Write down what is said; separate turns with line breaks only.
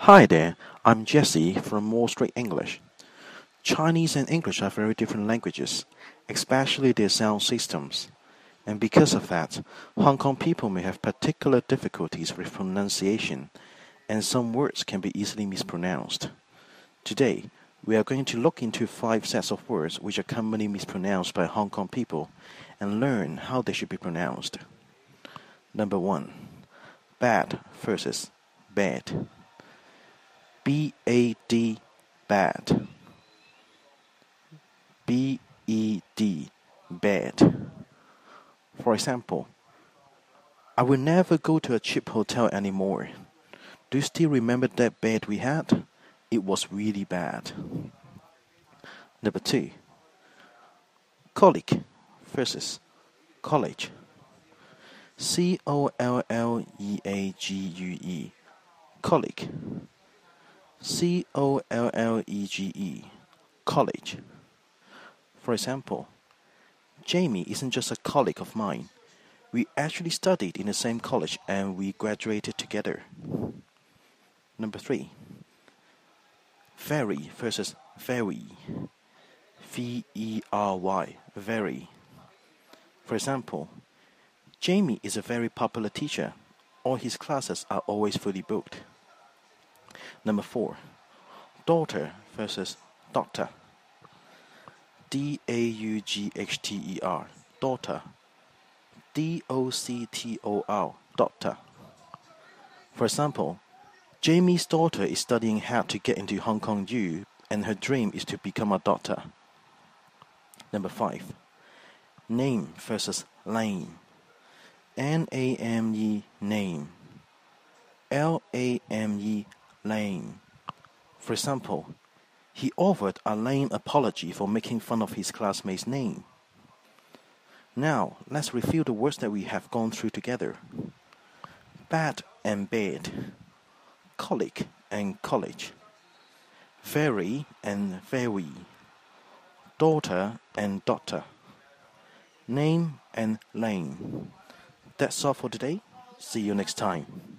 Hi there, I'm Jesse from Wall Street English. Chinese and English are very different languages, especially their sound systems. And because of that, Hong Kong people may have particular difficulties with pronunciation, and some words can be easily mispronounced. Today, we are going to look into five sets of words which are commonly mispronounced by Hong Kong people and learn how they should be pronounced. Number one, bad versus bad. B A D, bad. B E D, bad. For example, I will never go to a cheap hotel anymore. Do you still remember that bed we had? It was really bad. Number two, colic versus college. C O L L E A G U E, colic. C O L L E G E, college. For example, Jamie isn't just a colleague of mine. We actually studied in the same college and we graduated together. Number three, very versus very. V E R Y, very. For example, Jamie is a very popular teacher. All his classes are always fully booked. Number four, daughter versus doctor. D A U G H T E R, daughter. D O C T O R, doctor. For example, Jamie's daughter is studying how to get into Hong Kong U, and her dream is to become a doctor. Number five, name versus lame. N A M E, name. L A M E, lame. For example, he offered a lame apology for making fun of his classmate's name. Now, let's review the words that we have gone through together bad and bed, colic and college, very and very, daughter and daughter, name and lame. That's all for today. See you next time.